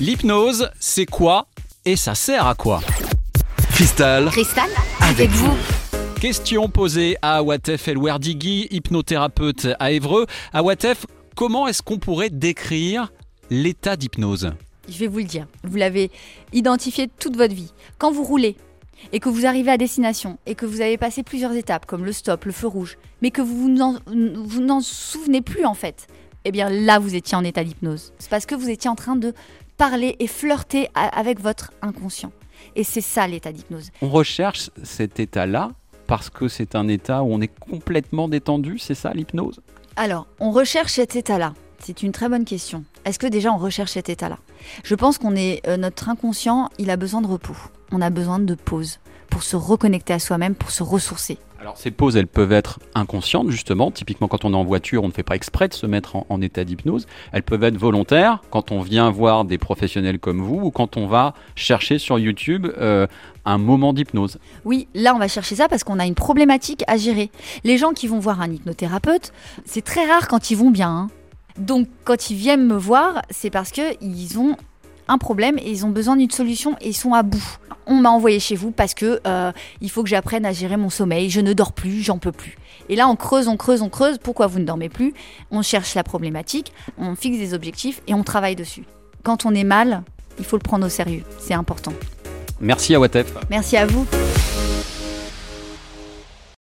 L'hypnose, c'est quoi et ça sert à quoi Cristal, Cristal, avec vous. Question posée à Awatef Elwerdigui, hypnothérapeute à Évreux. Awatef, comment est-ce qu'on pourrait décrire l'état d'hypnose Je vais vous le dire. Vous l'avez identifié toute votre vie. Quand vous roulez et que vous arrivez à destination et que vous avez passé plusieurs étapes comme le stop, le feu rouge, mais que vous n'en, vous n'en souvenez plus en fait, eh bien là vous étiez en état d'hypnose. C'est parce que vous étiez en train de parler et flirter avec votre inconscient. Et c'est ça l'état d'hypnose. On recherche cet état-là parce que c'est un état où on est complètement détendu, c'est ça l'hypnose? Alors, on recherche cet état-là. C'est une très bonne question. Est-ce que déjà on recherche cet état-là? Je pense qu'on est euh, notre inconscient, il a besoin de repos. On a besoin de pause pour se reconnecter à soi-même, pour se ressourcer. Alors ces pauses, elles peuvent être inconscientes justement. Typiquement quand on est en voiture, on ne fait pas exprès de se mettre en, en état d'hypnose. Elles peuvent être volontaires quand on vient voir des professionnels comme vous ou quand on va chercher sur YouTube euh, un moment d'hypnose. Oui, là on va chercher ça parce qu'on a une problématique à gérer. Les gens qui vont voir un hypnothérapeute, c'est très rare quand ils vont bien. hein. Donc quand ils viennent me voir, c'est parce que ils ont un problème et ils ont besoin d'une solution et ils sont à bout. On m'a envoyé chez vous parce que euh, il faut que j'apprenne à gérer mon sommeil. Je ne dors plus, j'en peux plus. Et là on creuse, on creuse, on creuse. Pourquoi vous ne dormez plus? On cherche la problématique, on fixe des objectifs et on travaille dessus. Quand on est mal, il faut le prendre au sérieux. C'est important. Merci Awatef. Merci à vous.